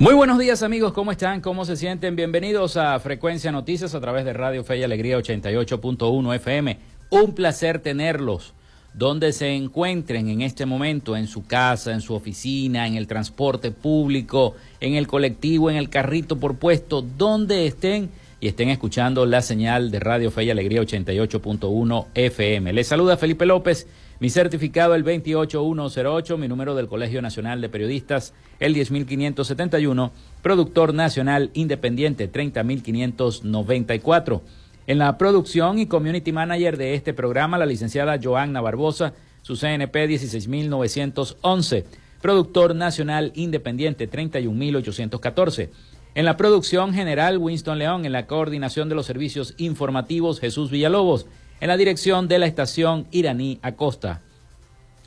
Muy buenos días amigos, ¿cómo están? ¿Cómo se sienten? Bienvenidos a Frecuencia Noticias a través de Radio Fe y Alegría 88.1 FM. Un placer tenerlos donde se encuentren en este momento, en su casa, en su oficina, en el transporte público, en el colectivo, en el carrito por puesto, donde estén y estén escuchando la señal de Radio Fe y Alegría 88.1 FM. Les saluda Felipe López mi certificado el 28108, mi número del Colegio Nacional de Periodistas el 10571, productor nacional independiente 30594. En la producción y community manager de este programa, la licenciada Joanna Barbosa, su CNP 16911, productor nacional independiente 31814. En la producción general, Winston León, en la coordinación de los servicios informativos, Jesús Villalobos en la dirección de la estación iraní Acosta.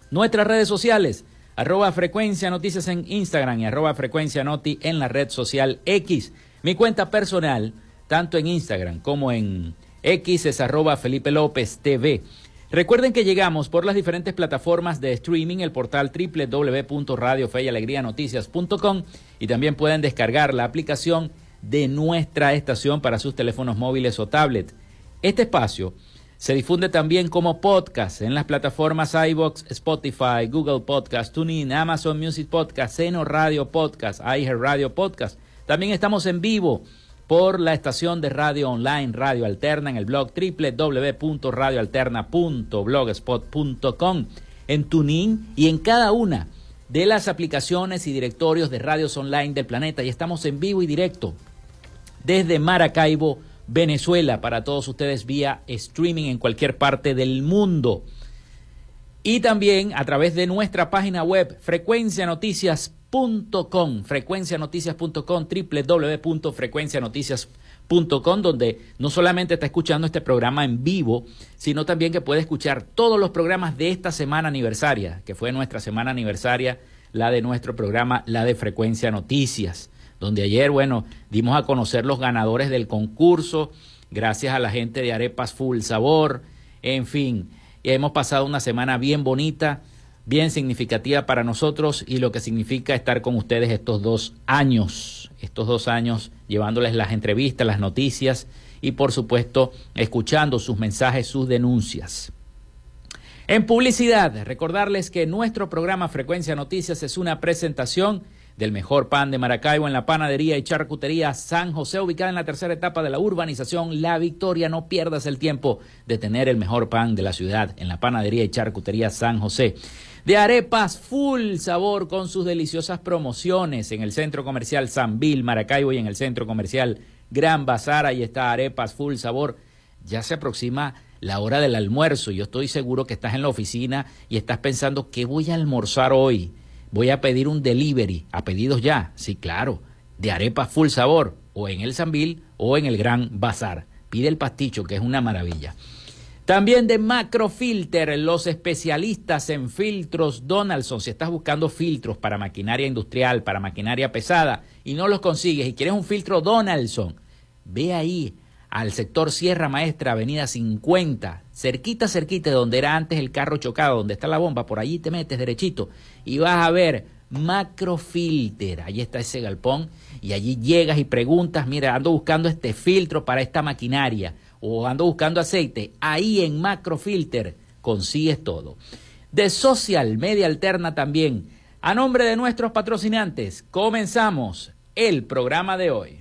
Nuestras redes sociales, arroba frecuencia noticias en Instagram y arroba frecuencia noti en la red social X. Mi cuenta personal, tanto en Instagram como en X, es arroba Felipe López TV. Recuerden que llegamos por las diferentes plataformas de streaming, el portal www.radiofeyalegrianoticias.com y también pueden descargar la aplicación de nuestra estación para sus teléfonos móviles o tablet. Este espacio se difunde también como podcast en las plataformas iBox, Spotify, Google Podcast, TuneIn, Amazon Music Podcast, Seno Radio Podcast, iHeart Radio Podcast. También estamos en vivo por la estación de radio online Radio Alterna en el blog www.radioalterna.blogspot.com, en TuneIn y en cada una de las aplicaciones y directorios de radios online del planeta. Y estamos en vivo y directo desde Maracaibo, Venezuela para todos ustedes vía streaming en cualquier parte del mundo. Y también a través de nuestra página web frecuencianoticias.com, frecuencianoticias.com, www.frecuencianoticias.com, donde no solamente está escuchando este programa en vivo, sino también que puede escuchar todos los programas de esta semana aniversaria, que fue nuestra semana aniversaria, la de nuestro programa, la de Frecuencia Noticias donde ayer, bueno, dimos a conocer los ganadores del concurso, gracias a la gente de Arepas Full Sabor, en fin, hemos pasado una semana bien bonita, bien significativa para nosotros y lo que significa estar con ustedes estos dos años, estos dos años llevándoles las entrevistas, las noticias y por supuesto escuchando sus mensajes, sus denuncias. En publicidad, recordarles que nuestro programa Frecuencia Noticias es una presentación del mejor pan de Maracaibo en la panadería y charcutería San José, ubicada en la tercera etapa de la urbanización La Victoria. No pierdas el tiempo de tener el mejor pan de la ciudad en la panadería y charcutería San José. De arepas full sabor con sus deliciosas promociones en el centro comercial San Bill, Maracaibo y en el centro comercial Gran Bazar. Ahí está arepas full sabor. Ya se aproxima la hora del almuerzo. Yo estoy seguro que estás en la oficina y estás pensando, ¿qué voy a almorzar hoy? Voy a pedir un delivery, a pedidos ya, sí, claro, de arepa full sabor, o en el Sambil o en el Gran Bazar. Pide el pasticho, que es una maravilla. También de Macrofilter, los especialistas en filtros Donaldson. Si estás buscando filtros para maquinaria industrial, para maquinaria pesada y no los consigues y quieres un filtro Donaldson, ve ahí al sector Sierra Maestra, Avenida 50, cerquita, cerquita de donde era antes el carro chocado, donde está la bomba, por allí te metes derechito y vas a ver Macrofilter, allí está ese galpón y allí llegas y preguntas, mira, ando buscando este filtro para esta maquinaria o ando buscando aceite, ahí en Macrofilter consigues todo. De Social Media Alterna también, a nombre de nuestros patrocinantes, comenzamos el programa de hoy.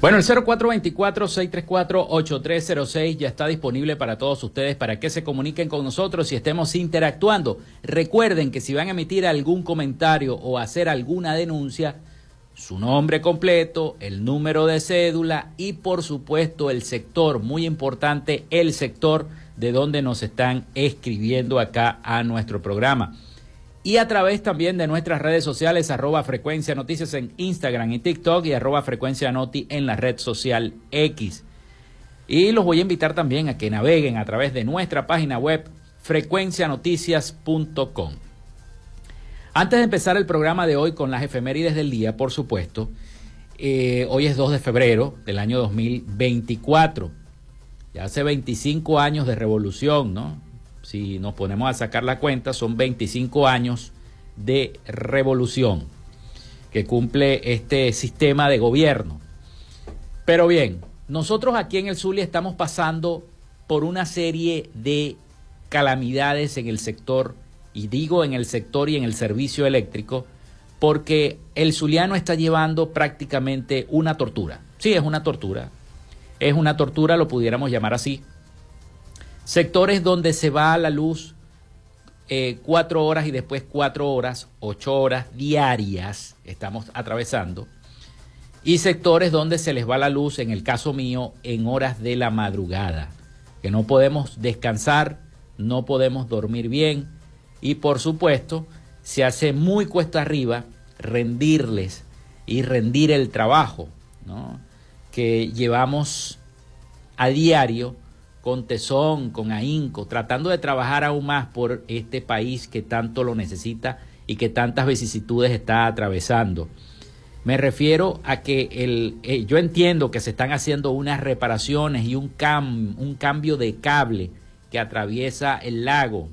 Bueno, el 0424-634-8306 ya está disponible para todos ustedes para que se comuniquen con nosotros y estemos interactuando. Recuerden que si van a emitir algún comentario o hacer alguna denuncia, su nombre completo, el número de cédula y por supuesto el sector, muy importante, el sector de donde nos están escribiendo acá a nuestro programa y a través también de nuestras redes sociales, arroba frecuencia noticias en Instagram y TikTok y arroba frecuencia noti en la red social X. Y los voy a invitar también a que naveguen a través de nuestra página web frecuencianoticias.com. Antes de empezar el programa de hoy con las efemérides del día, por supuesto, eh, hoy es 2 de febrero del año 2024. Ya hace 25 años de revolución, ¿no? Si nos ponemos a sacar la cuenta, son 25 años de revolución que cumple este sistema de gobierno. Pero bien, nosotros aquí en el Zulia estamos pasando por una serie de calamidades en el sector, y digo en el sector y en el servicio eléctrico, porque el zuliano está llevando prácticamente una tortura. Sí, es una tortura. Es una tortura, lo pudiéramos llamar así, Sectores donde se va a la luz eh, cuatro horas y después cuatro horas, ocho horas diarias estamos atravesando. Y sectores donde se les va la luz, en el caso mío, en horas de la madrugada, que no podemos descansar, no podemos dormir bien y por supuesto se hace muy cuesta arriba rendirles y rendir el trabajo que llevamos a diario con tesón, con ahínco, tratando de trabajar aún más por este país que tanto lo necesita y que tantas vicisitudes está atravesando. Me refiero a que el, eh, yo entiendo que se están haciendo unas reparaciones y un, cam, un cambio de cable que atraviesa el lago.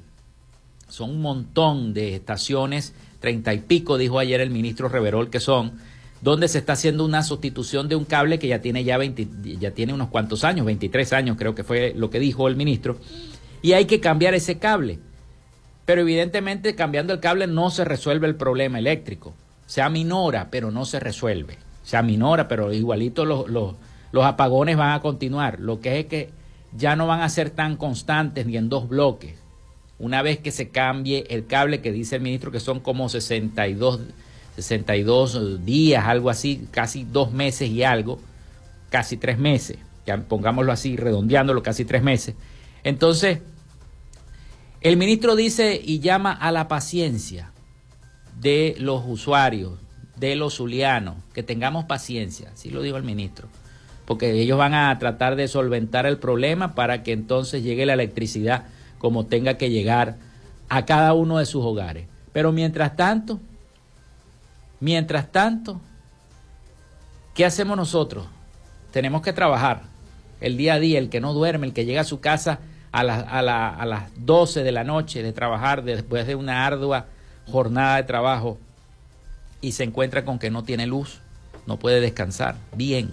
Son un montón de estaciones, treinta y pico, dijo ayer el ministro Reverol, que son, donde se está haciendo una sustitución de un cable que ya tiene ya, ya tiene unos cuantos años, 23 años creo que fue lo que dijo el ministro, y hay que cambiar ese cable. Pero evidentemente cambiando el cable no se resuelve el problema eléctrico se aminora, pero no se resuelve. Se aminora, pero igualito los, los, apagones van a continuar. Lo que es que ya no van a ser tan constantes ni en dos bloques. Una vez que se cambie el cable que dice el ministro que son como 62, 62 días, algo así, casi dos meses y algo, casi tres meses, pongámoslo así, redondeándolo, casi tres meses. Entonces, el ministro dice y llama a la paciencia de los usuarios, de los zulianos, que tengamos paciencia, así lo dijo el ministro, porque ellos van a tratar de solventar el problema para que entonces llegue la electricidad como tenga que llegar a cada uno de sus hogares. Pero mientras tanto, mientras tanto, ¿qué hacemos nosotros? Tenemos que trabajar el día a día, el que no duerme, el que llega a su casa a, a, a las 12 de la noche de trabajar después de una ardua jornada de trabajo y se encuentra con que no tiene luz, no puede descansar. Bien.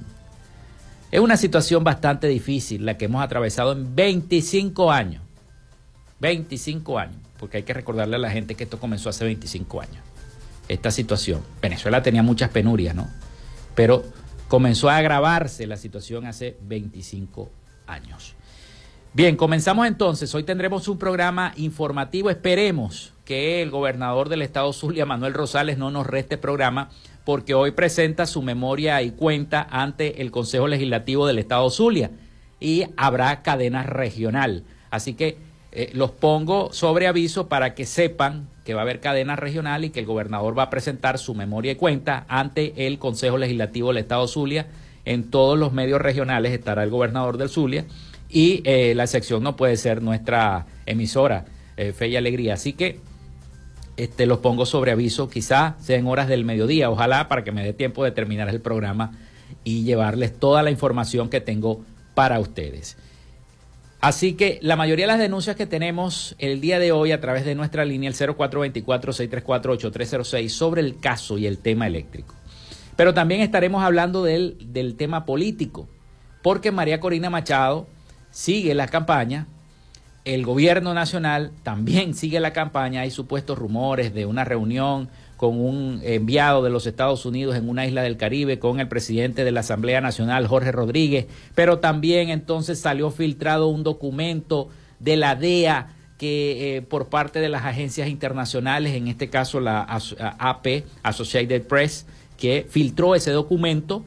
Es una situación bastante difícil la que hemos atravesado en 25 años. 25 años, porque hay que recordarle a la gente que esto comenzó hace 25 años. Esta situación. Venezuela tenía muchas penurias, ¿no? Pero comenzó a agravarse la situación hace 25 años. Bien, comenzamos entonces. Hoy tendremos un programa informativo. Esperemos que el gobernador del estado Zulia, Manuel Rosales, no nos reste programa porque hoy presenta su memoria y cuenta ante el Consejo Legislativo del estado Zulia y habrá cadena regional. Así que eh, los pongo sobre aviso para que sepan que va a haber cadena regional y que el gobernador va a presentar su memoria y cuenta ante el Consejo Legislativo del estado Zulia. En todos los medios regionales estará el gobernador del Zulia y eh, la sección no puede ser nuestra emisora eh, Fe y Alegría. Así que este, los pongo sobre aviso, quizá sean horas del mediodía, ojalá para que me dé tiempo de terminar el programa y llevarles toda la información que tengo para ustedes. Así que la mayoría de las denuncias que tenemos el día de hoy a través de nuestra línea, el 0424-634-8306, sobre el caso y el tema eléctrico. Pero también estaremos hablando del, del tema político, porque María Corina Machado sigue la campaña el gobierno nacional también sigue la campaña. Hay supuestos rumores de una reunión con un enviado de los Estados Unidos en una isla del Caribe con el presidente de la Asamblea Nacional, Jorge Rodríguez, pero también entonces salió filtrado un documento de la DEA que eh, por parte de las agencias internacionales, en este caso la AP, Associated Press, que filtró ese documento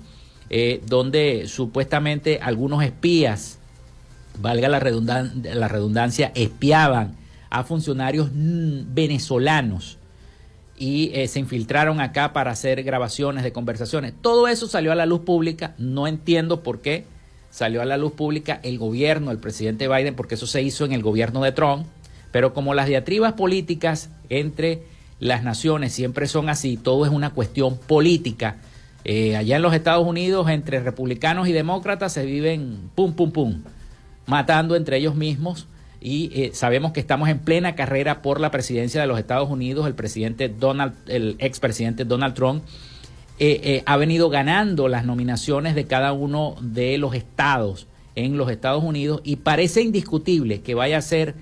eh, donde supuestamente algunos espías valga la, la redundancia, espiaban a funcionarios venezolanos y eh, se infiltraron acá para hacer grabaciones de conversaciones. Todo eso salió a la luz pública, no entiendo por qué salió a la luz pública el gobierno, el presidente Biden, porque eso se hizo en el gobierno de Trump, pero como las diatribas políticas entre las naciones siempre son así, todo es una cuestión política. Eh, allá en los Estados Unidos, entre republicanos y demócratas, se viven pum, pum, pum matando entre ellos mismos y eh, sabemos que estamos en plena carrera por la presidencia de los Estados Unidos. El presidente Donald, el expresidente Donald Trump eh, eh, ha venido ganando las nominaciones de cada uno de los estados en los Estados Unidos y parece indiscutible que vaya a ser,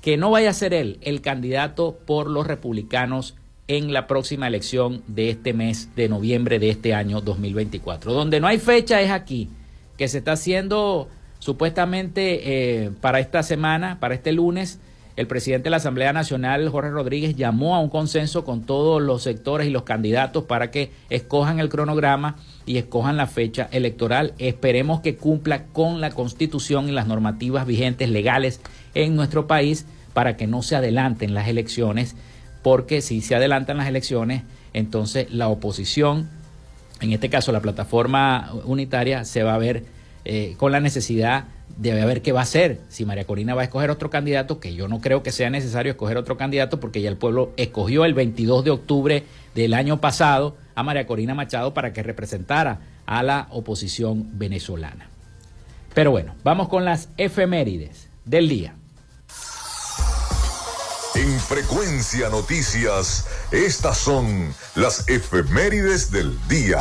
que no vaya a ser él el candidato por los republicanos en la próxima elección de este mes de noviembre de este año 2024. Donde no hay fecha es aquí, que se está haciendo Supuestamente eh, para esta semana, para este lunes, el presidente de la Asamblea Nacional, Jorge Rodríguez, llamó a un consenso con todos los sectores y los candidatos para que escojan el cronograma y escojan la fecha electoral. Esperemos que cumpla con la constitución y las normativas vigentes legales en nuestro país para que no se adelanten las elecciones, porque si se adelantan las elecciones, entonces la oposición, en este caso la plataforma unitaria, se va a ver eh, con la necesidad de ver qué va a hacer, si María Corina va a escoger otro candidato, que yo no creo que sea necesario escoger otro candidato porque ya el pueblo escogió el 22 de octubre del año pasado a María Corina Machado para que representara a la oposición venezolana. Pero bueno, vamos con las efemérides del día. En Frecuencia Noticias, estas son las efemérides del día.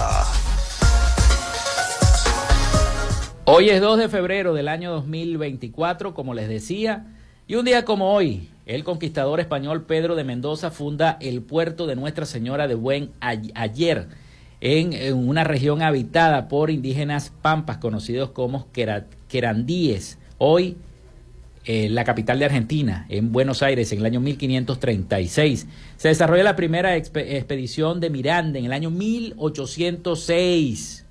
Hoy es 2 de febrero del año 2024, como les decía, y un día como hoy, el conquistador español Pedro de Mendoza funda el puerto de Nuestra Señora de Buen Ayer, en, una región habitada por indígenas pampas conocidos como querandíes. Hoy eh, la capital de Argentina, en Buenos Aires, en el año 1536. Se desarrolla la primera expedición de Miranda en el año 1806.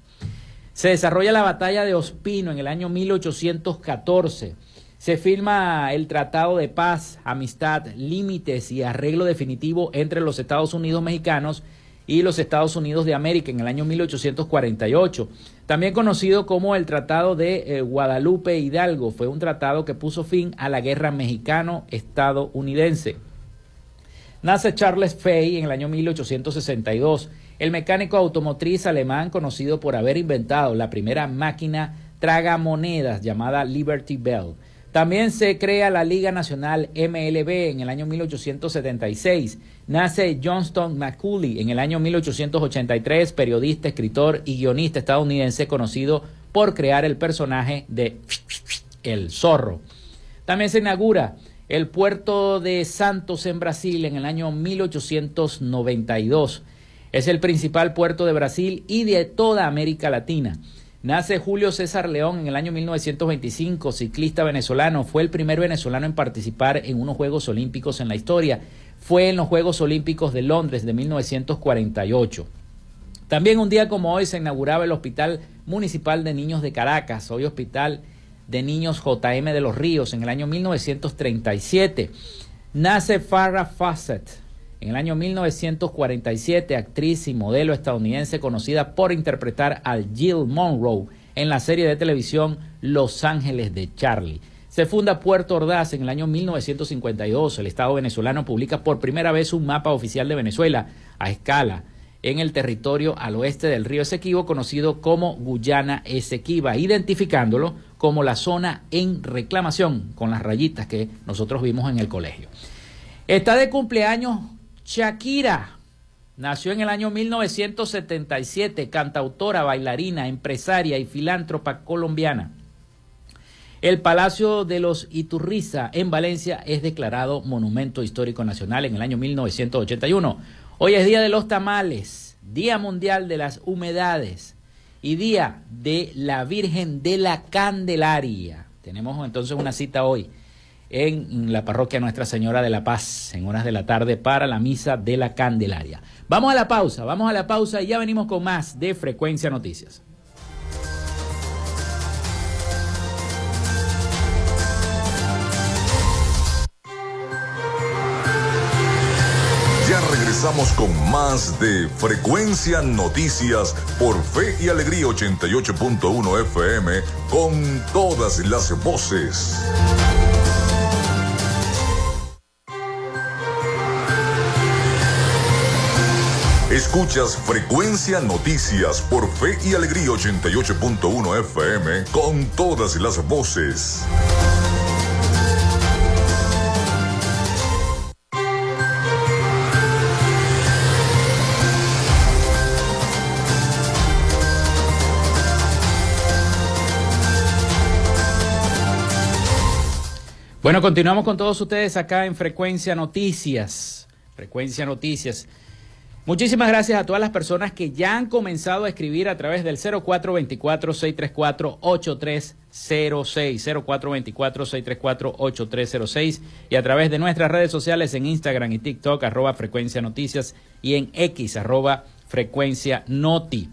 Se desarrolla la batalla de Ospino en el año 1814. Se firma el Tratado de Paz, Amistad, Límites y Arreglo Definitivo entre los Estados Unidos mexicanos y los Estados Unidos de América en el año 1848. También conocido como el Tratado de eh, Guadalupe Hidalgo, fue un tratado que puso fin a la guerra mexicano-estadounidense. Nace Charles Fay en el año 1862, el mecánico automotriz alemán conocido por haber inventado la primera máquina tragamonedas llamada Liberty Bell. También se crea la Liga Nacional MLB en el año 1876. Nace Johnston McCulley en el año 1883, periodista, escritor y guionista estadounidense conocido por crear el personaje de El Zorro. También se inaugura el puerto de Santos en Brasil en el año 1892. Es el principal puerto de Brasil y de toda América Latina. Nace Julio César León en el año 1925, ciclista venezolano. Fue el primer venezolano en participar en unos Juegos Olímpicos en la historia. Fue en los Juegos Olímpicos de Londres de 1948. También un día como hoy se inauguraba el Hospital Municipal de Niños de Caracas, hoy Hospital de Niños JM de los Ríos, en el año 1937. Nace Farrah Fawcett, en el año 1947, actriz y modelo estadounidense conocida por interpretar a Jill Monroe en la serie de televisión Los Ángeles de Charlie. Se funda Puerto Ordaz en el año 1952. El Estado venezolano publica por primera vez un mapa oficial de Venezuela a escala en el territorio al oeste del río Esequibo, conocido como Guyana Esequiba, identificándolo como la zona en reclamación, con las rayitas que nosotros vimos en el colegio. Está de cumpleaños Shakira nació en el año 1977, cantautora, bailarina, empresaria y filántropa colombiana. El Palacio de los Iturriza en Valencia es declarado Monumento Histórico Nacional en el año 1981. Hoy es Día de los Tamales, Día Mundial de las Humedades y Día de la Virgen de la Candelaria. Tenemos entonces una cita hoy en la parroquia Nuestra Señora de la Paz en horas de la tarde para la misa de la Candelaria. Vamos a la pausa, vamos a la pausa y ya venimos con más de Frecuencia Noticias. Ya regresamos con más de Frecuencia Noticias por Fe y Alegría 88.1 FM con todas las voces. Escuchas Frecuencia Noticias por Fe y Alegría 88.1 FM con todas las voces. Bueno, continuamos con todos ustedes acá en Frecuencia Noticias. Frecuencia Noticias. Muchísimas gracias a todas las personas que ya han comenzado a escribir a través del 0424-634-8306, 0424-634-8306 y a través de nuestras redes sociales en Instagram y TikTok, arroba frecuencia noticias y en X, arroba frecuencia noti.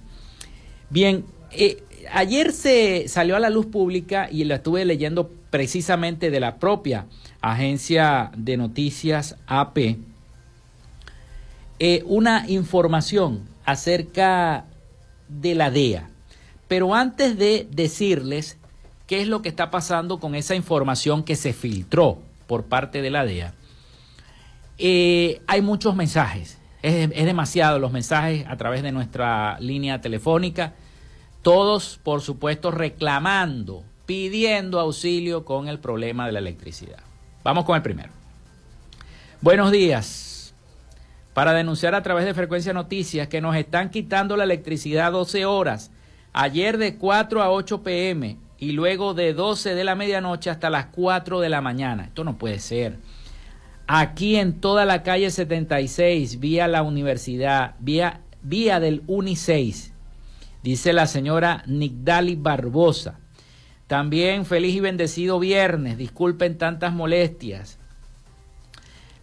Bien, eh, ayer se salió a la luz pública y la estuve leyendo precisamente de la propia agencia de noticias AP eh, una información acerca de la DEA. Pero antes de decirles qué es lo que está pasando con esa información que se filtró por parte de la DEA, eh, hay muchos mensajes. Es, es demasiado los mensajes a través de nuestra línea telefónica. Todos, por supuesto, reclamando, pidiendo auxilio con el problema de la electricidad. Vamos con el primero. Buenos días. Para denunciar a través de Frecuencia Noticias que nos están quitando la electricidad 12 horas, ayer de 4 a 8 pm y luego de 12 de la medianoche hasta las 4 de la mañana. Esto no puede ser. Aquí en toda la calle 76, vía la universidad, vía, vía del Uni 6, dice la señora Nigdali Barbosa. También feliz y bendecido viernes, disculpen tantas molestias.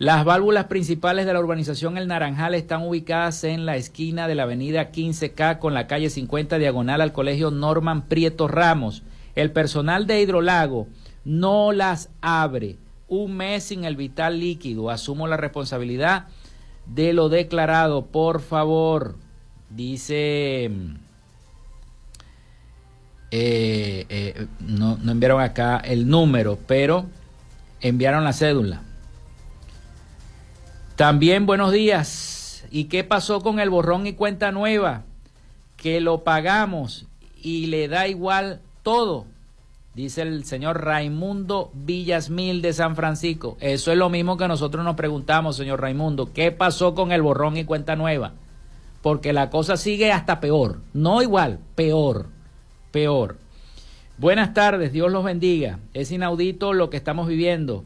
Las válvulas principales de la urbanización El Naranjal están ubicadas en la esquina de la avenida 15K con la calle 50 diagonal al colegio Norman Prieto Ramos. El personal de Hidrolago no las abre. Un mes sin el vital líquido. Asumo la responsabilidad de lo declarado, por favor. Dice eh, eh, no, no enviaron acá el número, pero enviaron la cédula. También buenos días. ¿Y qué pasó con el borrón y cuenta nueva? Que lo pagamos y le da igual todo, dice el señor Raimundo Villasmil de San Francisco. Eso es lo mismo que nosotros nos preguntamos, señor Raimundo. ¿Qué pasó con el borrón y cuenta nueva? Porque la cosa sigue hasta peor. No igual, peor peor. Buenas tardes, Dios los bendiga. Es inaudito lo que estamos viviendo.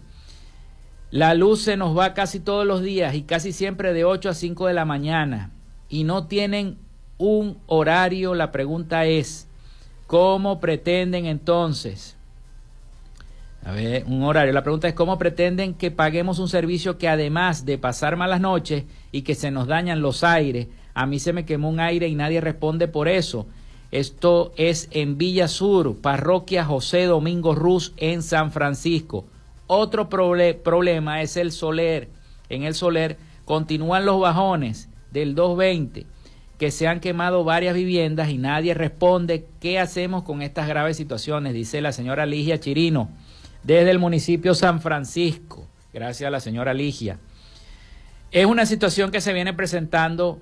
La luz se nos va casi todos los días y casi siempre de 8 a 5 de la mañana y no tienen un horario. La pregunta es, ¿cómo pretenden entonces? A ver, un horario. La pregunta es, ¿cómo pretenden que paguemos un servicio que además de pasar malas noches y que se nos dañan los aires, a mí se me quemó un aire y nadie responde por eso? Esto es en Villa Sur, parroquia José Domingo Ruz en San Francisco. Otro problema es el Soler. En el Soler continúan los bajones del 220, que se han quemado varias viviendas y nadie responde qué hacemos con estas graves situaciones, dice la señora Ligia Chirino, desde el municipio San Francisco. Gracias a la señora Ligia. Es una situación que se viene presentando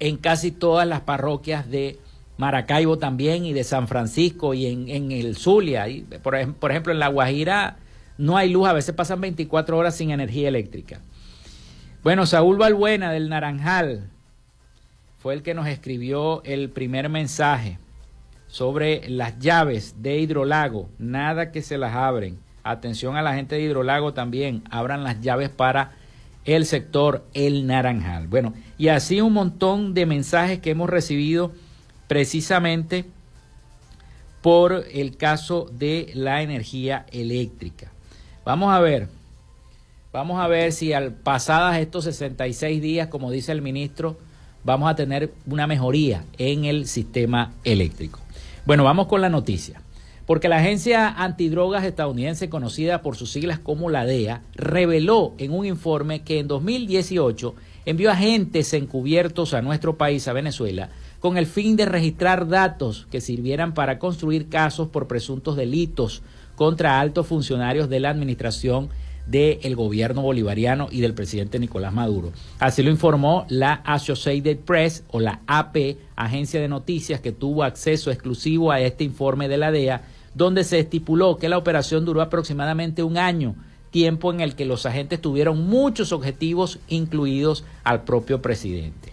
en casi todas las parroquias de Maracaibo también y de San Francisco y en, el Zulia. Y por, ejemplo, en La Guajira no hay luz, a veces pasan 24 horas sin energía eléctrica. Bueno, Saúl Balbuena del Naranjal fue el que nos escribió el primer mensaje sobre las llaves de Hidrolago. Nada que se las abren. Atención a la gente de Hidrolago también. Abran las llaves para el sector El Naranjal. Bueno, y así un montón de mensajes que hemos recibido precisamente por el caso de la energía eléctrica. Vamos a ver, vamos a ver si al pasadas estos 66 días, como dice el ministro, vamos a tener una mejoría en el sistema eléctrico. Bueno, vamos con la noticia. Porque la agencia antidrogas estadounidense, conocida por sus siglas como la DEA, reveló en un informe que en 2018 envió agentes encubiertos a nuestro país, a Venezuela, con el fin de registrar datos que sirvieran para construir casos por presuntos delitos contra altos funcionarios de la administración del gobierno bolivariano y del presidente Nicolás Maduro. Así lo informó la Associated Press o la AP, agencia de noticias que tuvo acceso exclusivo a este informe de la DEA, donde se estipuló que la operación duró aproximadamente un año, tiempo en el que los agentes tuvieron muchos objetivos, incluidos al propio presidente.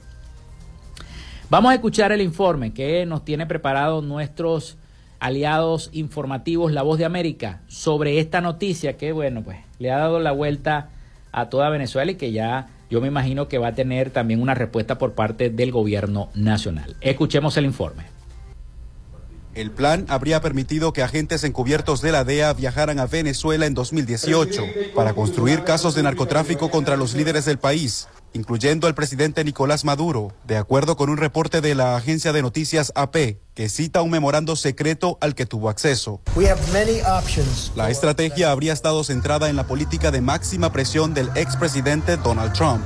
Vamos a escuchar el informe que nos tiene preparado nuestros aliados informativos La Voz de América sobre esta noticia que, bueno, pues le ha dado la vuelta a toda Venezuela y que ya yo me imagino que va a tener también una respuesta por parte del gobierno nacional. Escuchemos el informe. El plan habría permitido que agentes encubiertos de la DEA viajaran a Venezuela en 2018 para construir casos de narcotráfico contra los líderes del país incluyendo al presidente Nicolás Maduro, de acuerdo con un reporte de la agencia de noticias AP, que cita un memorando secreto al que tuvo acceso. La estrategia habría estado centrada en la política de máxima presión del expresidente Donald Trump.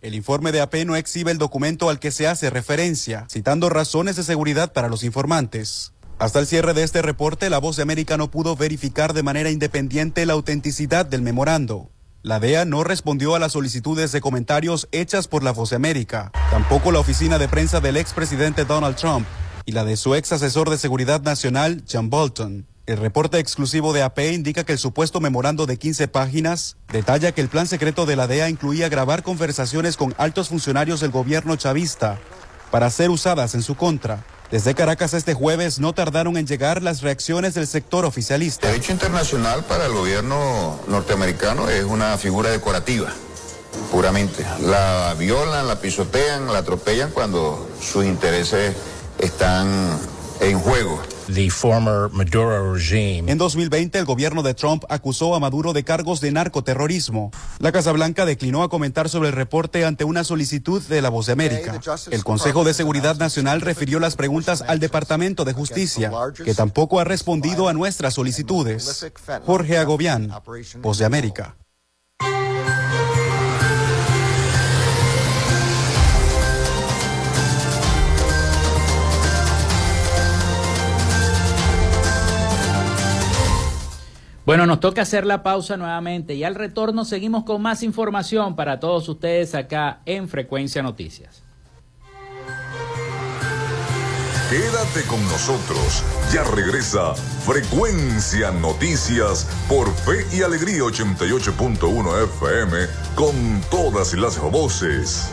El informe de AP no exhibe el documento al que se hace referencia, citando razones de seguridad para los informantes. Hasta el cierre de este reporte, la voz de América no pudo verificar de manera independiente la autenticidad del memorando. La DEA no respondió a las solicitudes de comentarios hechas por la Voz América. Tampoco la oficina de prensa del expresidente Donald Trump y la de su ex asesor de seguridad nacional, John Bolton. El reporte exclusivo de AP indica que el supuesto memorando de 15 páginas detalla que el plan secreto de la DEA incluía grabar conversaciones con altos funcionarios del gobierno chavista para ser usadas en su contra. Desde Caracas este jueves no tardaron en llegar las reacciones del sector oficialista. El derecho internacional para el gobierno norteamericano es una figura decorativa, puramente. La violan, la pisotean, la atropellan cuando sus intereses están en juego. En 2020, el gobierno de Trump acusó a Maduro de cargos de narcoterrorismo. La Casa Blanca declinó a comentar sobre el reporte ante una solicitud de la Voz de América. El Consejo de Seguridad Nacional refirió las preguntas al Departamento de Justicia, que tampoco ha respondido a nuestras solicitudes. Jorge Agobián, Voz de América. Bueno, nos toca hacer la pausa nuevamente y al retorno seguimos con más información para todos ustedes acá en Frecuencia Noticias. Quédate con nosotros, ya regresa Frecuencia Noticias por Fe y Alegría 88.1 FM con todas las voces.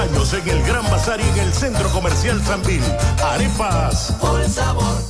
Años en el Gran Bazar y en el Centro Comercial Sanvil. Arepas. Por sabor.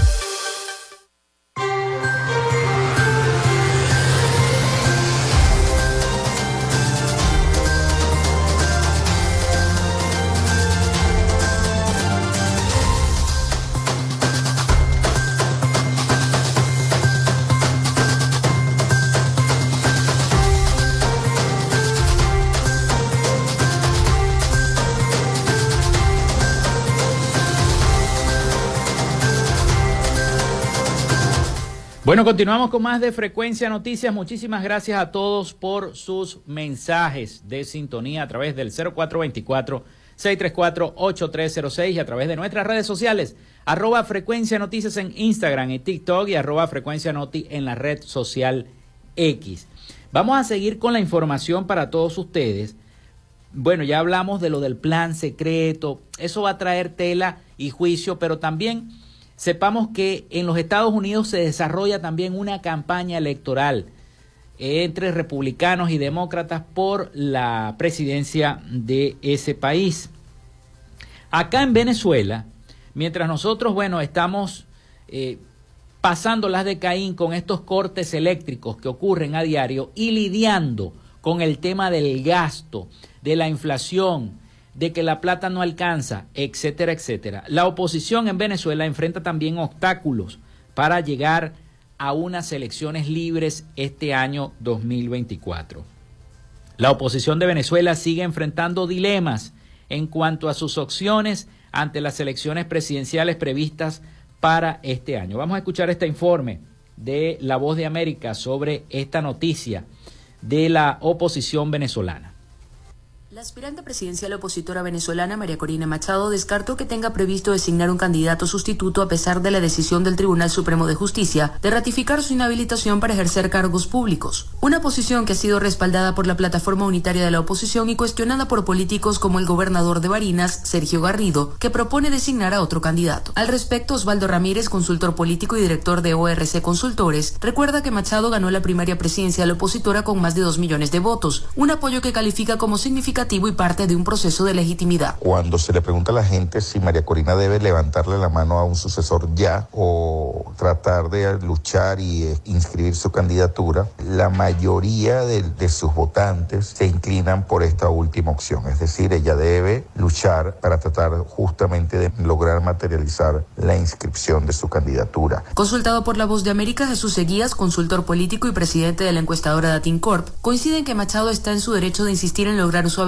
Bueno, continuamos con más de Frecuencia Noticias. Muchísimas gracias a todos por sus mensajes de sintonía a través del 0424-634-8306 y a través de nuestras redes sociales, arroba Frecuencia Noticias en Instagram y TikTok y arroba Frecuencia Noti en la red social X. Vamos a seguir con la información para todos ustedes. Bueno, ya hablamos de lo del plan secreto. Eso va a traer tela y juicio, pero también sepamos que en los Estados Unidos se desarrolla también una campaña electoral entre republicanos y demócratas por la presidencia de ese país. Acá en Venezuela, mientras nosotros, bueno, estamos eh, pasando las de Caín con estos cortes eléctricos que ocurren a diario y lidiando con el tema del gasto, de la inflación, de que la plata no alcanza, etcétera, etcétera. La oposición en Venezuela enfrenta también obstáculos para llegar a unas elecciones libres este año 2024. La oposición de Venezuela sigue enfrentando dilemas en cuanto a sus opciones ante las elecciones presidenciales previstas para este año. Vamos a escuchar este informe de La Voz de América sobre esta noticia de la oposición venezolana. La aspirante presidencial opositora venezolana María Corina Machado descartó que tenga previsto designar un candidato sustituto a pesar de la decisión del Tribunal Supremo de Justicia de ratificar su inhabilitación para ejercer cargos públicos. Una posición que ha sido respaldada por la plataforma unitaria de la oposición y cuestionada por políticos como el gobernador de Barinas, Sergio Garrido, que propone designar a otro candidato. Al respecto, Osvaldo Ramírez, consultor político y director de ORC Consultores, recuerda que Machado ganó la primaria presidencial opositora con más de dos millones de votos, un apoyo que califica como significativo y parte de un proceso de legitimidad. Cuando se le pregunta a la gente si María Corina debe levantarle la mano a un sucesor ya o tratar de luchar y eh, inscribir su candidatura, la mayoría de, de sus votantes se inclinan por esta última opción. Es decir, ella debe luchar para tratar justamente de lograr materializar la inscripción de su candidatura. Consultado por La Voz de América, Jesús Seguías, consultor político y presidente de la encuestadora Datincorp, coincide en que Machado está en su derecho de insistir en lograr su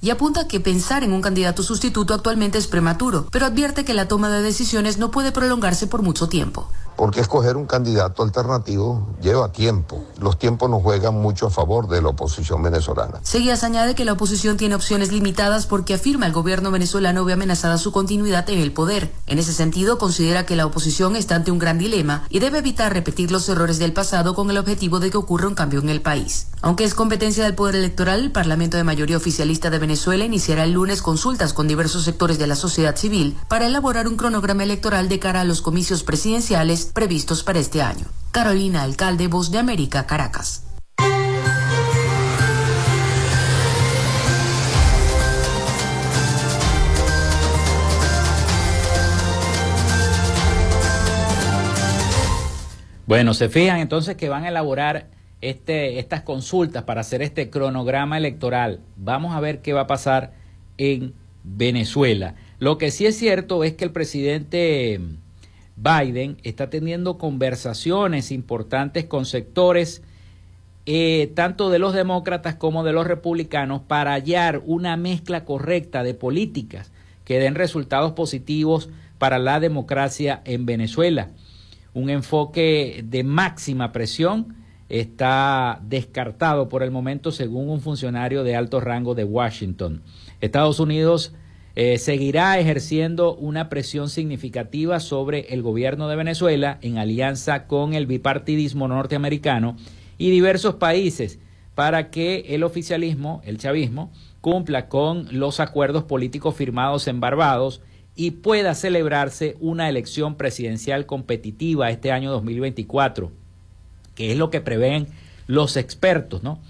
y apunta que pensar en un candidato sustituto actualmente es prematuro, pero advierte que la toma de decisiones no puede prolongarse por mucho tiempo porque escoger un candidato alternativo lleva tiempo. Los tiempos nos juegan mucho a favor de la oposición venezolana. Seguías añade que la oposición tiene opciones limitadas porque afirma el gobierno venezolano ve amenazada su continuidad en el poder. En ese sentido, considera que la oposición está ante un gran dilema y debe evitar repetir los errores del pasado con el objetivo de que ocurra un cambio en el país. Aunque es competencia del Poder Electoral, el Parlamento de mayoría oficialista de Venezuela iniciará el lunes consultas con diversos sectores de la sociedad civil para elaborar un cronograma electoral de cara a los comicios presidenciales previstos para este año. Carolina Alcalde, Voz de América, Caracas. Bueno, se fijan entonces que van a elaborar este, estas consultas para hacer este cronograma electoral. Vamos a ver qué va a pasar en Venezuela. Lo que sí es cierto es que el presidente Biden está teniendo conversaciones importantes con sectores eh, tanto de los demócratas como de los republicanos para hallar una mezcla correcta de políticas que den resultados positivos para la democracia en Venezuela. Un enfoque de máxima presión está descartado por el momento según un funcionario de alto rango de Washington. Estados Unidos eh, seguirá ejerciendo una presión significativa sobre el gobierno de Venezuela en alianza con el bipartidismo norteamericano y diversos países para que el oficialismo, el chavismo, cumpla con los acuerdos políticos firmados en Barbados y pueda celebrarse una elección presidencial competitiva este año 2024, que es lo que prevén los expertos, ¿no?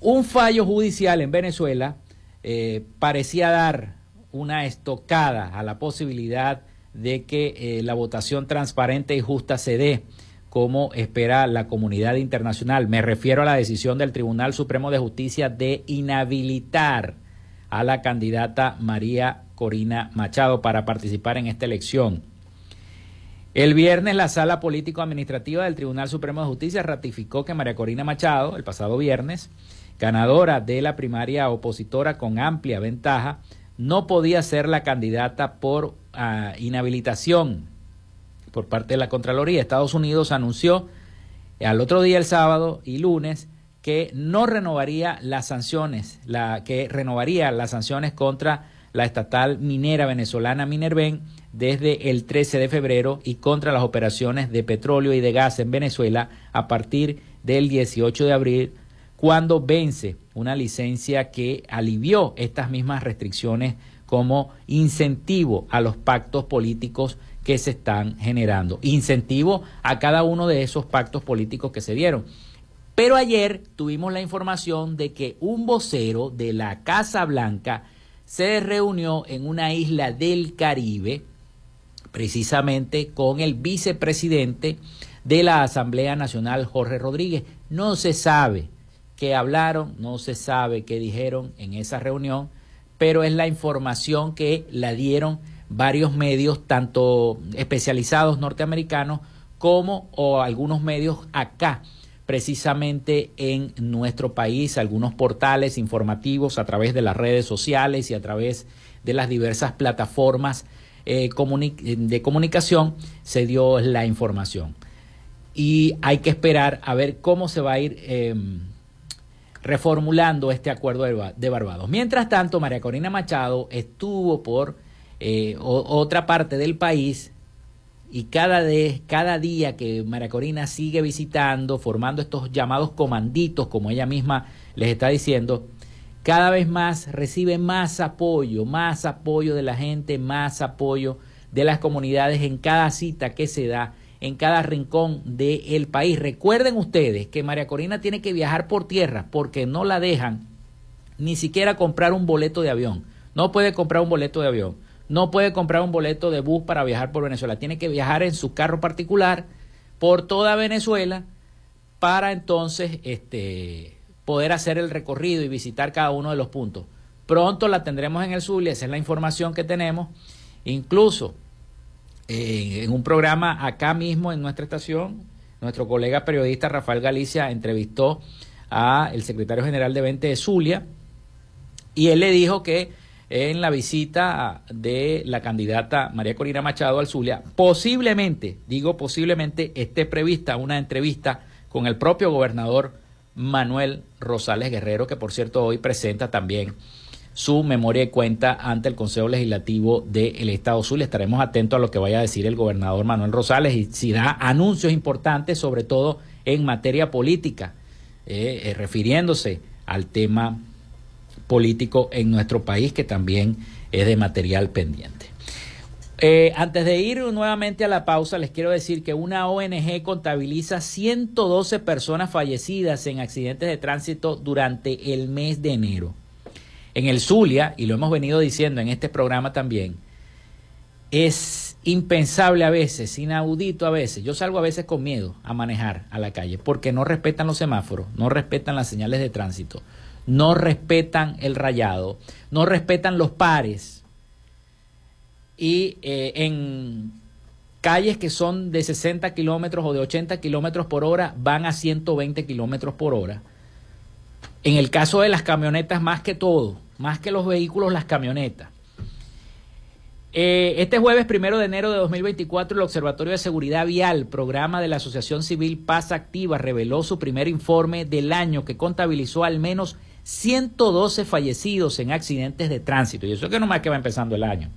Un fallo judicial en Venezuela eh, parecía dar una estocada a la posibilidad de que eh, la votación transparente y justa se dé como espera la comunidad internacional. Me refiero a la decisión del Tribunal Supremo de Justicia de inhabilitar a la candidata María Corina Machado para participar en esta elección. El viernes la Sala Político-Administrativa del Tribunal Supremo de Justicia ratificó que María Corina Machado, el pasado viernes, ganadora de la primaria opositora con amplia ventaja, no podía ser la candidata por ah, inhabilitación por parte de la Contraloría. Estados Unidos anunció al otro día, el sábado y lunes, que no renovaría las sanciones, la, que renovaría las sanciones contra la estatal minera venezolana Minerven desde el 13 de febrero y contra las operaciones de petróleo y de gas en Venezuela a partir del 18 de abril, cuando vence una licencia que alivió estas mismas restricciones como incentivo a los pactos políticos que se están generando, incentivo a cada uno de esos pactos políticos que se dieron. Pero ayer tuvimos la información de que un vocero de la Casa Blanca se reunió en una isla del Caribe, precisamente con el vicepresidente de la Asamblea Nacional, Jorge Rodríguez. No se sabe qué hablaron, no se sabe qué dijeron en esa reunión, pero es la información que la dieron varios medios, tanto especializados norteamericanos como o algunos medios acá precisamente en nuestro país, algunos portales informativos a través de las redes sociales y a través de las diversas plataformas eh, de comunicación se dio la información. Y hay que esperar a ver cómo se va a ir em, reformulando este acuerdo de Barbados. Mientras tanto, María Corina Machado estuvo por eh, otra parte del país y cada, de, cada día que María Corina sigue visitando, formando estos llamados comanditos, como ella misma les está diciendo, cada vez más recibe más apoyo, más apoyo de la gente, más apoyo de las comunidades en cada cita que se da, en cada rincón del país. Recuerden ustedes que María Corina tiene que viajar por tierra porque no la dejan ni siquiera comprar un boleto de avión. No puede comprar un boleto de avión no puede comprar un boleto de bus para viajar por Venezuela, tiene que viajar en su carro particular por toda Venezuela para entonces este, poder hacer el recorrido y visitar cada uno de los puntos. Pronto la tendremos en el Zulia, esa es la información que tenemos. Incluso en un programa acá mismo en nuestra estación, nuestro colega periodista Rafael Galicia entrevistó a el secretario general de Vente de Zulia y él le dijo que en la visita de la candidata María Corina Machado al Zulia. Posiblemente, digo posiblemente, esté prevista una entrevista con el propio gobernador Manuel Rosales Guerrero, que por cierto hoy presenta también su memoria y cuenta ante el Consejo Legislativo del Estado Zulia. Estaremos atentos a lo que vaya a decir el gobernador Manuel Rosales y si da anuncios importantes, sobre todo en materia política, eh, eh, refiriéndose al tema político en nuestro país que también es de material pendiente. Eh, antes de ir nuevamente a la pausa, les quiero decir que una ONG contabiliza 112 personas fallecidas en accidentes de tránsito durante el mes de enero. En el Zulia, y lo hemos venido diciendo en este programa también, es impensable a veces, inaudito a veces. Yo salgo a veces con miedo a manejar a la calle porque no respetan los semáforos, no respetan las señales de tránsito, no respetan el rayado, no respetan los pares. Y eh, en calles que son de 60 kilómetros o de 80 kilómetros por hora van a 120 kilómetros por hora. En el caso de las camionetas, más que todo, más que los vehículos, las camionetas. Eh, este jueves primero de enero de 2024, el Observatorio de Seguridad Vial, programa de la Asociación Civil Paz Activa, reveló su primer informe del año que contabilizó al menos 112 fallecidos en accidentes de tránsito. Y eso es que nomás que va empezando el año.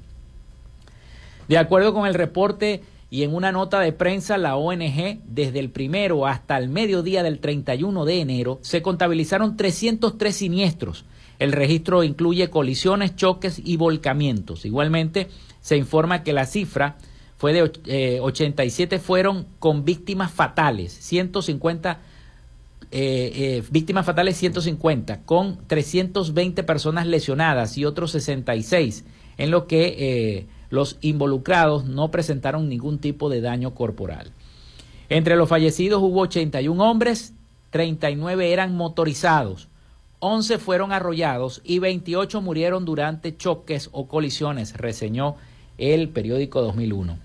De acuerdo con el reporte y en una nota de prensa, la ONG, desde el primero hasta el mediodía del 31 de enero, se contabilizaron 303 siniestros. El registro incluye colisiones, choques y volcamientos. Igualmente, se informa que la cifra fue de 87 eh, fueron con víctimas fatales, 150 eh, eh, víctimas fatales 150, con 320 personas lesionadas y otros 66, en lo que los involucrados no presentaron ningún tipo de daño corporal. Entre los fallecidos hubo 81 hombres, 39 eran motorizados, 11 fueron arrollados y 28 murieron durante choques o colisiones, reseñó el periódico 2001.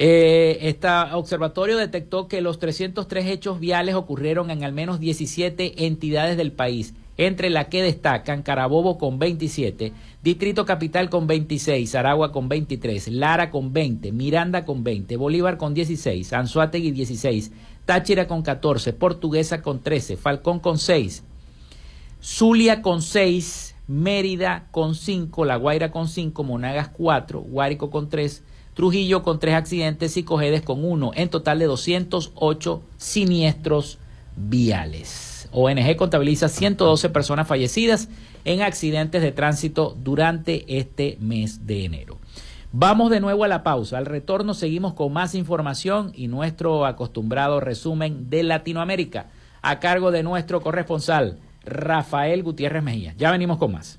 Eh, este observatorio detectó que los 303 hechos viales ocurrieron en al menos 17 entidades del país. Entre la que destacan Carabobo con 27, Distrito Capital con 26, Aragua con 23, Lara con 20, Miranda con 20, Bolívar con 16, Anzuategui 16, Táchira con 14, Portuguesa con 13, Falcón con 6, Zulia con 6, Mérida con 5, La Guaira con 5, Monagas 4, Guárico con 3, Trujillo con 3 accidentes y Cojedes con 1, en total de 208 siniestros viales. ONG contabiliza 112 personas fallecidas en accidentes de tránsito durante este mes de enero. Vamos de nuevo a la pausa. Al retorno seguimos con más información y nuestro acostumbrado resumen de Latinoamérica a cargo de nuestro corresponsal Rafael Gutiérrez Mejía. Ya venimos con más.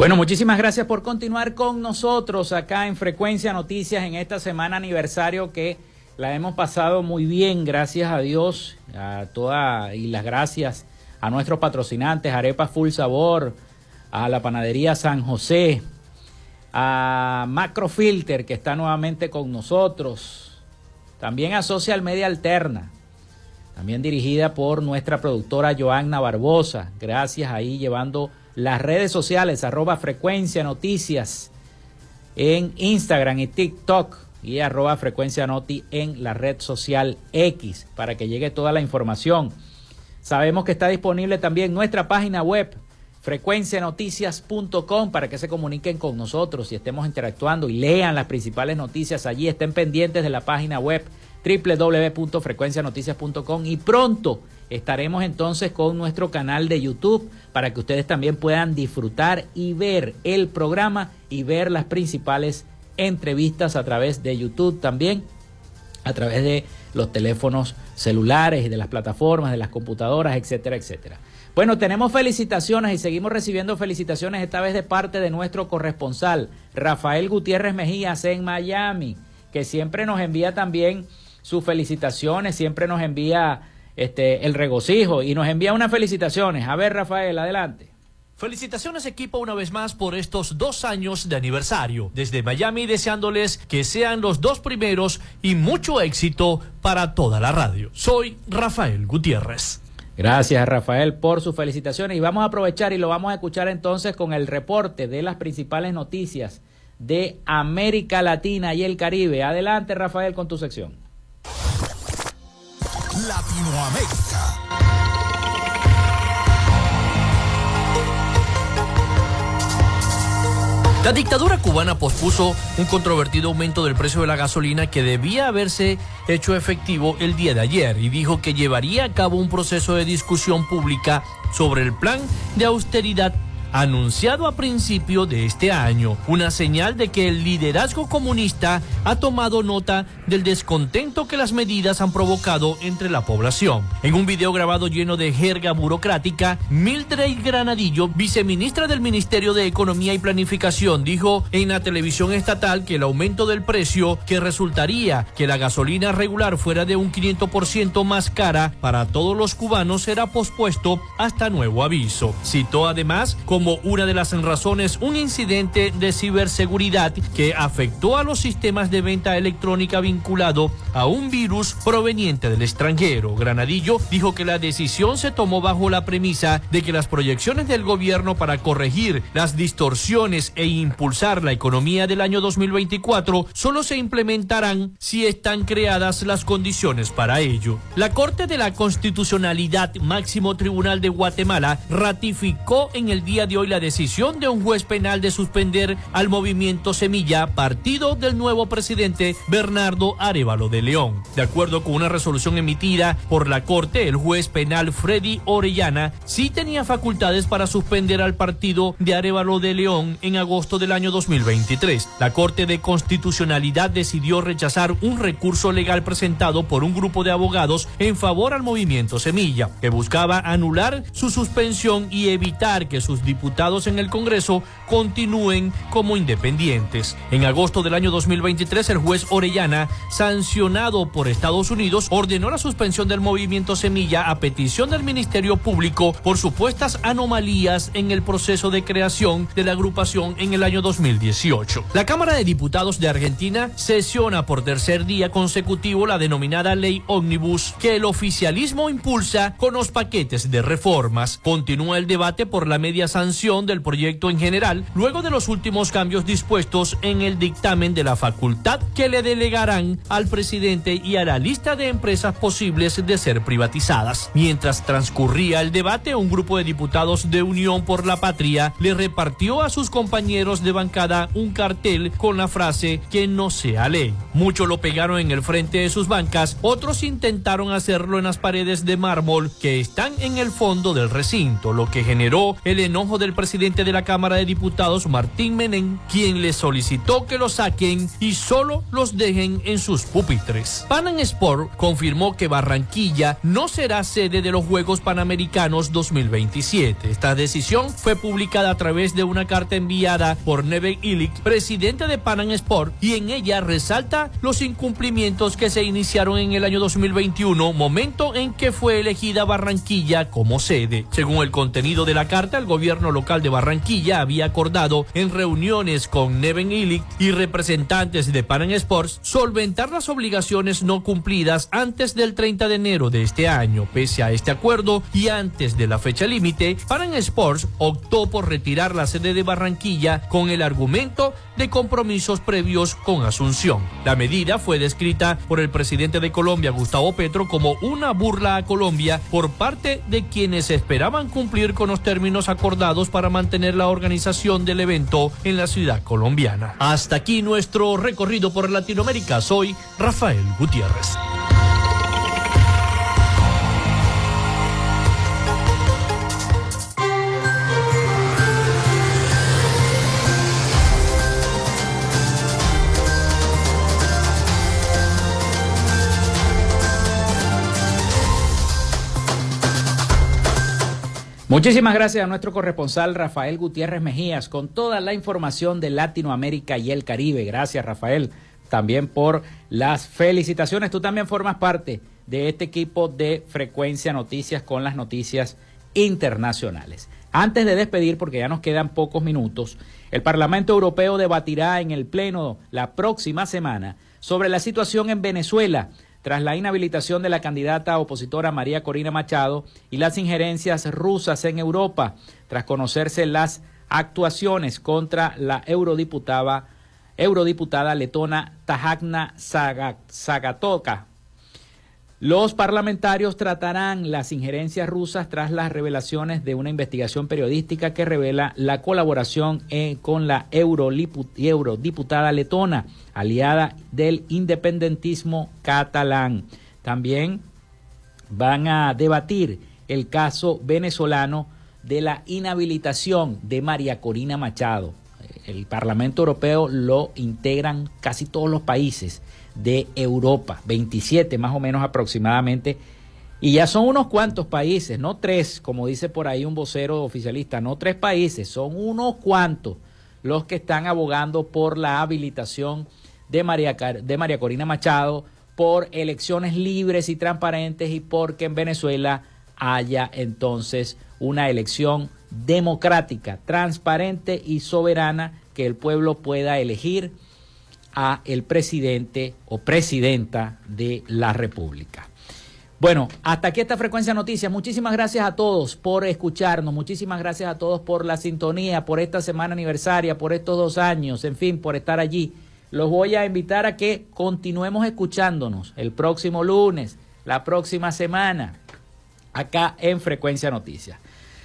Bueno, muchísimas gracias por continuar con nosotros acá en Frecuencia Noticias en esta semana aniversario que la hemos pasado muy bien, gracias a Dios, a toda y las gracias a nuestros patrocinantes, Arepa Full Sabor, a la panadería San José, a Macrofilter que está nuevamente con nosotros, también a Social Media Alterna, también dirigida por nuestra productora Joanna Barbosa, gracias ahí llevando las redes sociales, arroba frecuencia noticias en Instagram y TikTok y arroba frecuencia noti en la red social X para que llegue toda la información. Sabemos que está disponible también nuestra página web frecuencianoticias.com para que se comuniquen con nosotros y estemos interactuando y lean las principales noticias allí, estén pendientes de la página web www.frecuencianoticias.com y pronto estaremos entonces con nuestro canal de YouTube para que ustedes también puedan disfrutar y ver el programa y ver las principales entrevistas a través de YouTube también, a través de los teléfonos celulares de las plataformas, de las computadoras, etcétera, etcétera. Bueno, tenemos felicitaciones y seguimos recibiendo felicitaciones esta vez de parte de nuestro corresponsal, Rafael Gutiérrez Mejías en Miami, que siempre nos envía también sus felicitaciones, siempre nos envía este, el regocijo y nos envía unas felicitaciones. A ver, Rafael, adelante. Felicitaciones equipo una vez más por estos dos años de aniversario. Desde Miami deseándoles que sean los dos primeros y mucho éxito para toda la radio. Soy Rafael Gutiérrez. Gracias Rafael por sus felicitaciones y vamos a aprovechar y lo vamos a escuchar entonces con el reporte de las principales noticias de América Latina y el Caribe. Adelante Rafael con tu sección. Latinoamérica. La dictadura cubana pospuso un controvertido aumento del precio de la gasolina que debía haberse hecho efectivo el día de ayer y dijo que llevaría a cabo un proceso de discusión pública sobre el plan de austeridad anunciado a principio de este año, una señal de que el liderazgo comunista ha tomado nota del descontento que las medidas han provocado entre la población. En un video grabado lleno de jerga burocrática, Mildred Granadillo, viceministra del Ministerio de Economía y Planificación, dijo en la televisión estatal que el aumento del precio que resultaría que la gasolina regular fuera de un 500% más cara para todos los cubanos será pospuesto hasta nuevo aviso. Citó además como una de las razones un incidente de ciberseguridad que afectó a los sistemas de venta electrónica vinculado a un virus proveniente del extranjero. Granadillo dijo que la decisión se tomó bajo la premisa de que las proyecciones del gobierno para corregir las distorsiones e impulsar la economía del año 2024 solo se implementarán si están creadas las condiciones para ello. La Corte de la Constitucionalidad, máximo tribunal de Guatemala, ratificó en el día hoy la decisión de un juez penal de suspender al movimiento Semilla, partido del nuevo presidente Bernardo Arevalo de León. De acuerdo con una resolución emitida por la Corte, el juez penal Freddy Orellana sí tenía facultades para suspender al partido de Arevalo de León en agosto del año 2023. La Corte de Constitucionalidad decidió rechazar un recurso legal presentado por un grupo de abogados en favor al movimiento Semilla, que buscaba anular su suspensión y evitar que sus diputados en el Congreso continúen como independientes. En agosto del año 2023, el juez Orellana, sancionado por Estados Unidos, ordenó la suspensión del movimiento Semilla a petición del Ministerio Público por supuestas anomalías en el proceso de creación de la agrupación en el año 2018. La Cámara de Diputados de Argentina sesiona por tercer día consecutivo la denominada Ley Omnibus que el oficialismo impulsa con los paquetes de reformas. Continúa el debate por la media sanción del proyecto en general, luego de los últimos cambios dispuestos en el dictamen de la facultad que le delegarán al presidente y a la lista de empresas posibles de ser privatizadas. Mientras transcurría el debate, un grupo de diputados de Unión por la Patria le repartió a sus compañeros de bancada un cartel con la frase que no sea ley. Muchos lo pegaron en el frente de sus bancas, otros intentaron hacerlo en las paredes de mármol que están en el fondo del recinto, lo que generó el enojo del presidente de la Cámara de Diputados, Martín Menem, quien le solicitó que lo saquen y solo los dejen en sus pupitres. Panam Sport confirmó que Barranquilla no será sede de los Juegos Panamericanos 2027. Esta decisión fue publicada a través de una carta enviada por Neve Illich, presidente de Panam Sport, y en ella resalta los incumplimientos que se iniciaron en el año 2021, momento en que fue elegida Barranquilla como sede. Según el contenido de la carta, el gobierno local de Barranquilla había acordado en reuniones con Neven Illich y representantes de Panam Sports solventar las obligaciones no cumplidas antes del 30 de enero de este año. Pese a este acuerdo y antes de la fecha límite, Panam Sports optó por retirar la sede de Barranquilla con el argumento de compromisos previos con Asunción. La medida fue descrita por el presidente de Colombia, Gustavo Petro, como una burla a Colombia por parte de quienes esperaban cumplir con los términos acordados para mantener la organización del evento en la ciudad colombiana. Hasta aquí nuestro recorrido por Latinoamérica. Soy Rafael Gutiérrez. Muchísimas gracias a nuestro corresponsal Rafael Gutiérrez Mejías con toda la información de Latinoamérica y el Caribe. Gracias Rafael también por las felicitaciones. Tú también formas parte de este equipo de Frecuencia Noticias con las noticias internacionales. Antes de despedir, porque ya nos quedan pocos minutos, el Parlamento Europeo debatirá en el Pleno la próxima semana sobre la situación en Venezuela tras la inhabilitación de la candidata opositora María Corina Machado y las injerencias rusas en Europa, tras conocerse las actuaciones contra la eurodiputada, eurodiputada letona Tajagna Zagatoka. Los parlamentarios tratarán las injerencias rusas tras las revelaciones de una investigación periodística que revela la colaboración eh, con la eurodiputada letona, aliada del independentismo catalán. También van a debatir el caso venezolano de la inhabilitación de María Corina Machado. El Parlamento Europeo lo integran casi todos los países de Europa, 27 más o menos aproximadamente, y ya son unos cuantos países, no tres, como dice por ahí un vocero oficialista, no tres países, son unos cuantos los que están abogando por la habilitación de María, de María Corina Machado, por elecciones libres y transparentes y porque en Venezuela haya entonces una elección democrática, transparente y soberana que el pueblo pueda elegir a el presidente o presidenta de la República. Bueno, hasta aquí esta frecuencia noticias. Muchísimas gracias a todos por escucharnos, muchísimas gracias a todos por la sintonía, por esta semana aniversaria, por estos dos años, en fin, por estar allí. Los voy a invitar a que continuemos escuchándonos el próximo lunes, la próxima semana, acá en Frecuencia Noticias.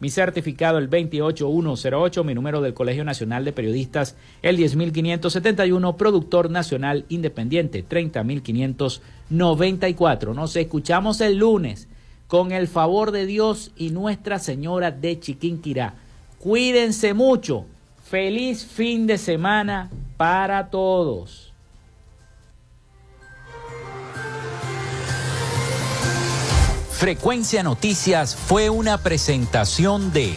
Mi certificado el 28108, mi número del Colegio Nacional de Periodistas el 10571, productor nacional independiente 30594. Nos escuchamos el lunes con el favor de Dios y Nuestra Señora de Chiquinquirá. Cuídense mucho. Feliz fin de semana para todos. Frecuencia Noticias fue una presentación de